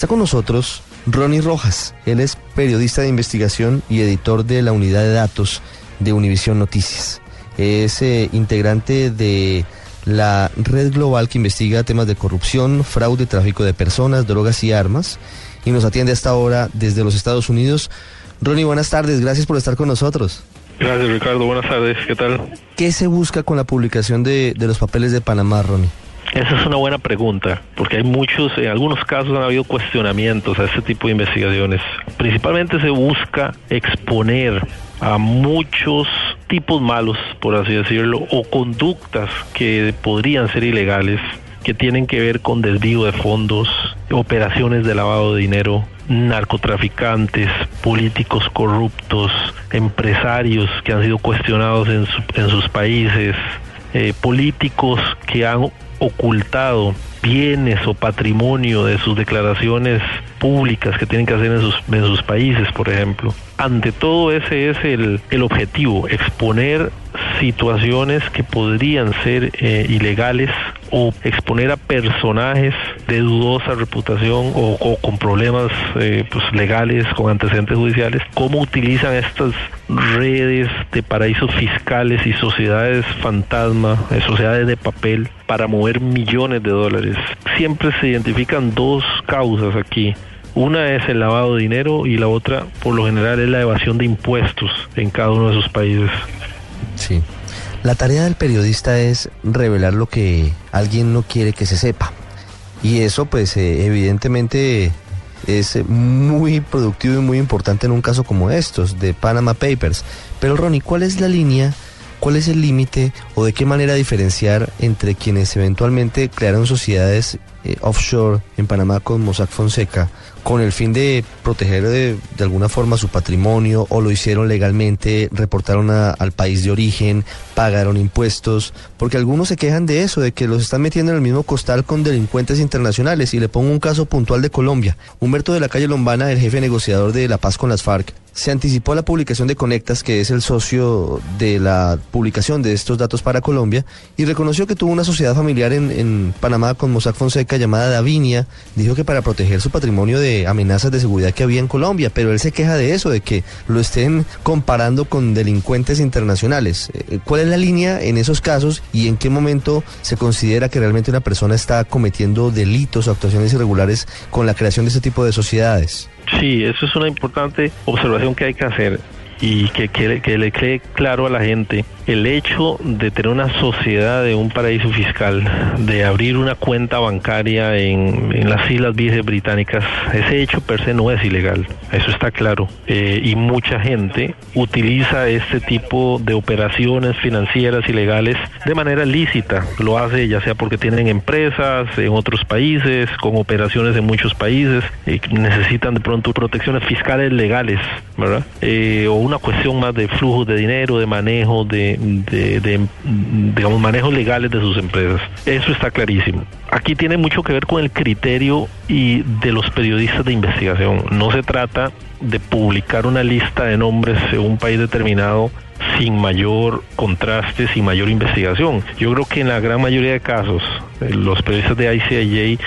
Está con nosotros Ronnie Rojas. Él es periodista de investigación y editor de la unidad de datos de Univisión Noticias. Es eh, integrante de la red global que investiga temas de corrupción, fraude, tráfico de personas, drogas y armas. Y nos atiende a esta hora desde los Estados Unidos. Ronnie, buenas tardes. Gracias por estar con nosotros. Gracias, Ricardo. Buenas tardes. ¿Qué tal? ¿Qué se busca con la publicación de, de los papeles de Panamá, Ronnie? Esa es una buena pregunta, porque hay muchos, en algunos casos han habido cuestionamientos a este tipo de investigaciones. Principalmente se busca exponer a muchos tipos malos, por así decirlo, o conductas que podrían ser ilegales, que tienen que ver con desvío de fondos, operaciones de lavado de dinero, narcotraficantes, políticos corruptos, empresarios que han sido cuestionados en, su- en sus países, eh, políticos que han ocultado bienes o patrimonio de sus declaraciones públicas que tienen que hacer en sus, en sus países, por ejemplo. Ante todo ese es el, el objetivo, exponer situaciones que podrían ser eh, ilegales o exponer a personajes de dudosa reputación o, con problemas eh, pues, legales, con antecedentes judiciales, cómo utilizan estas redes de paraísos fiscales y sociedades fantasma, eh, sociedades de papel, para mover millones de dólares. Siempre se identifican dos causas aquí. Una es el lavado de dinero y la otra, por lo general, es la evasión de impuestos en cada uno de esos países. Sí. La tarea del periodista es revelar lo que alguien no quiere que se sepa. Y eso, pues, eh, evidentemente es eh, muy productivo y muy importante en un caso como estos, de Panama Papers. Pero, Ronnie, ¿cuál es la línea, cuál es el límite o de qué manera diferenciar entre quienes eventualmente crearon sociedades eh, offshore en Panamá con Mossack Fonseca con el fin de proteger de, de alguna forma su patrimonio o lo hicieron legalmente, reportaron al país de origen, pagaron impuestos, porque algunos se quejan de eso, de que los están metiendo en el mismo costal con delincuentes internacionales. Y le pongo un caso puntual de Colombia. Humberto de la calle Lombana, el jefe negociador de La Paz con las FARC, se anticipó la publicación de Conectas, que es el socio de la publicación de estos datos para Colombia, y reconoció que tuvo una sociedad familiar en, en Panamá con Mossack Fonseca llamada Davinia. Dijo que para proteger su patrimonio de amenazas de seguridad que había en Colombia, pero él se queja de eso, de que lo estén comparando con delincuentes internacionales. Eh, ¿Cuál es la línea en esos casos y en qué momento se considera que realmente una persona está cometiendo delitos o actuaciones irregulares con la creación de este tipo de sociedades? Sí, eso es una importante observación que hay que hacer y que, que- que le quede claro a la gente. El hecho de tener una sociedad de un paraíso fiscal, de abrir una cuenta bancaria en, en las Islas Vírgenes Británicas, ese hecho per se no es ilegal, eso está claro. Eh, y mucha gente utiliza este tipo de operaciones financieras ilegales de manera lícita. Lo hace ya sea porque tienen empresas en otros países, con operaciones en muchos países, eh, necesitan de pronto protecciones fiscales legales, ¿verdad? Eh, o una cuestión más de flujos de dinero, de manejo, de, de- de, digamos, manejos legales de sus empresas. Eso está clarísimo. Aquí tiene mucho que ver con el criterio y de los periodistas de investigación. No se trata de publicar una lista de nombres de un país determinado sin mayor contraste, sin mayor investigación. Yo creo que en la gran mayoría de casos eh, los periodistas de ICIJ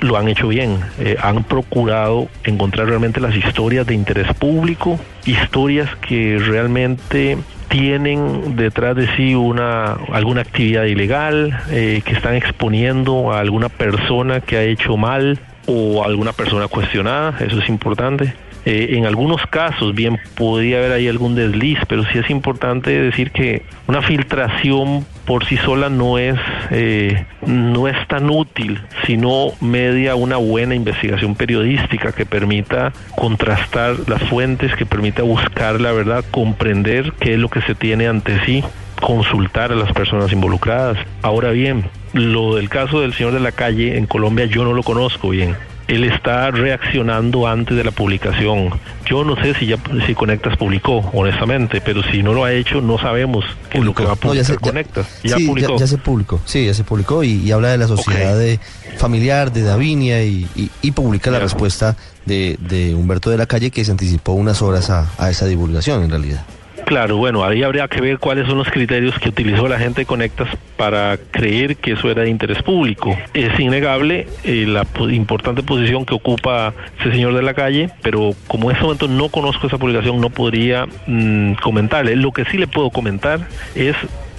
lo han hecho bien, eh, han procurado encontrar realmente las historias de interés público, historias que realmente tienen detrás de sí una alguna actividad ilegal, eh, que están exponiendo a alguna persona que ha hecho mal o alguna persona cuestionada, eso es importante. Eh, en algunos casos, bien, podría haber ahí algún desliz, pero sí es importante decir que una filtración por sí sola no es, eh, no es tan útil, sino media una buena investigación periodística que permita contrastar las fuentes, que permita buscar la verdad, comprender qué es lo que se tiene ante sí consultar a las personas involucradas. Ahora bien, lo del caso del señor de la calle en Colombia yo no lo conozco bien. Él está reaccionando antes de la publicación. Yo no sé si ya si Conectas publicó, honestamente, pero si no lo ha hecho, no sabemos qué es lo que va a publicar ya se, Conectas. Ya, publicó. Ya, se publicó, sí, ya se publicó y, habla de la sociedad de familiar de Davinia y, publica la respuesta de, de, Humberto de la Calle que se anticipó unas horas a, a esa divulgación en realidad. Claro, bueno, ahí habría que ver cuáles son los criterios que utilizó la gente de Conectas para creer que eso era de interés público. Es innegable eh, la importante posición que ocupa ese señor de la calle, pero como en este momento no conozco esa publicación, no podría mm, comentarle. Lo que sí le puedo comentar es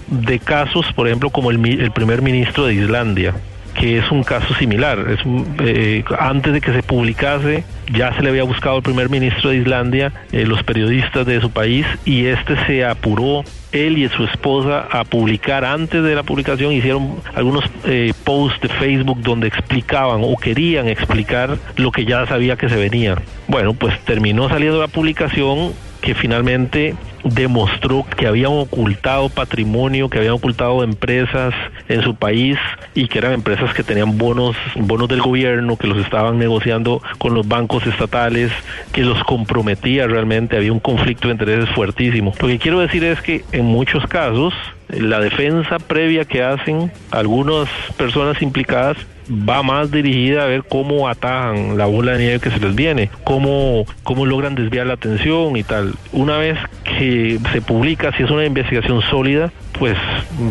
de casos, por ejemplo, como el, el primer ministro de Islandia que es un caso similar. Es eh, antes de que se publicase, ya se le había buscado al primer ministro de Islandia, eh, los periodistas de su país, y este se apuró él y su esposa a publicar antes de la publicación hicieron algunos eh, posts de Facebook donde explicaban o querían explicar lo que ya sabía que se venía. Bueno, pues terminó saliendo la publicación que finalmente demostró que habían ocultado patrimonio, que habían ocultado empresas en su país y que eran empresas que tenían bonos, bonos del gobierno, que los estaban negociando con los bancos estatales, que los comprometía realmente, había un conflicto de intereses fuertísimo. Lo que quiero decir es que en muchos casos la defensa previa que hacen algunas personas implicadas va más dirigida a ver cómo atajan la bola de nieve que se les viene, cómo, cómo logran desviar la atención y tal. Una vez que se publica, si es una investigación sólida, pues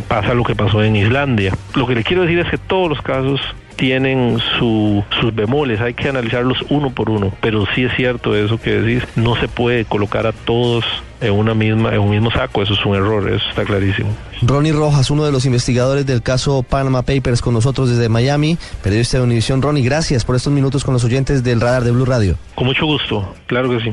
pasa lo que pasó en Islandia. Lo que le quiero decir es que todos los casos tienen sus bemoles, hay que analizarlos uno por uno, pero sí es cierto eso que decís, no se puede colocar a todos en una misma en un mismo saco, eso es un error, eso está clarísimo. Ronnie Rojas, uno de los investigadores del caso Panama Papers con nosotros desde Miami, periodista de Univisión. Ronnie, gracias por estos minutos con los oyentes del radar de Blue Radio. Con mucho gusto, claro que sí.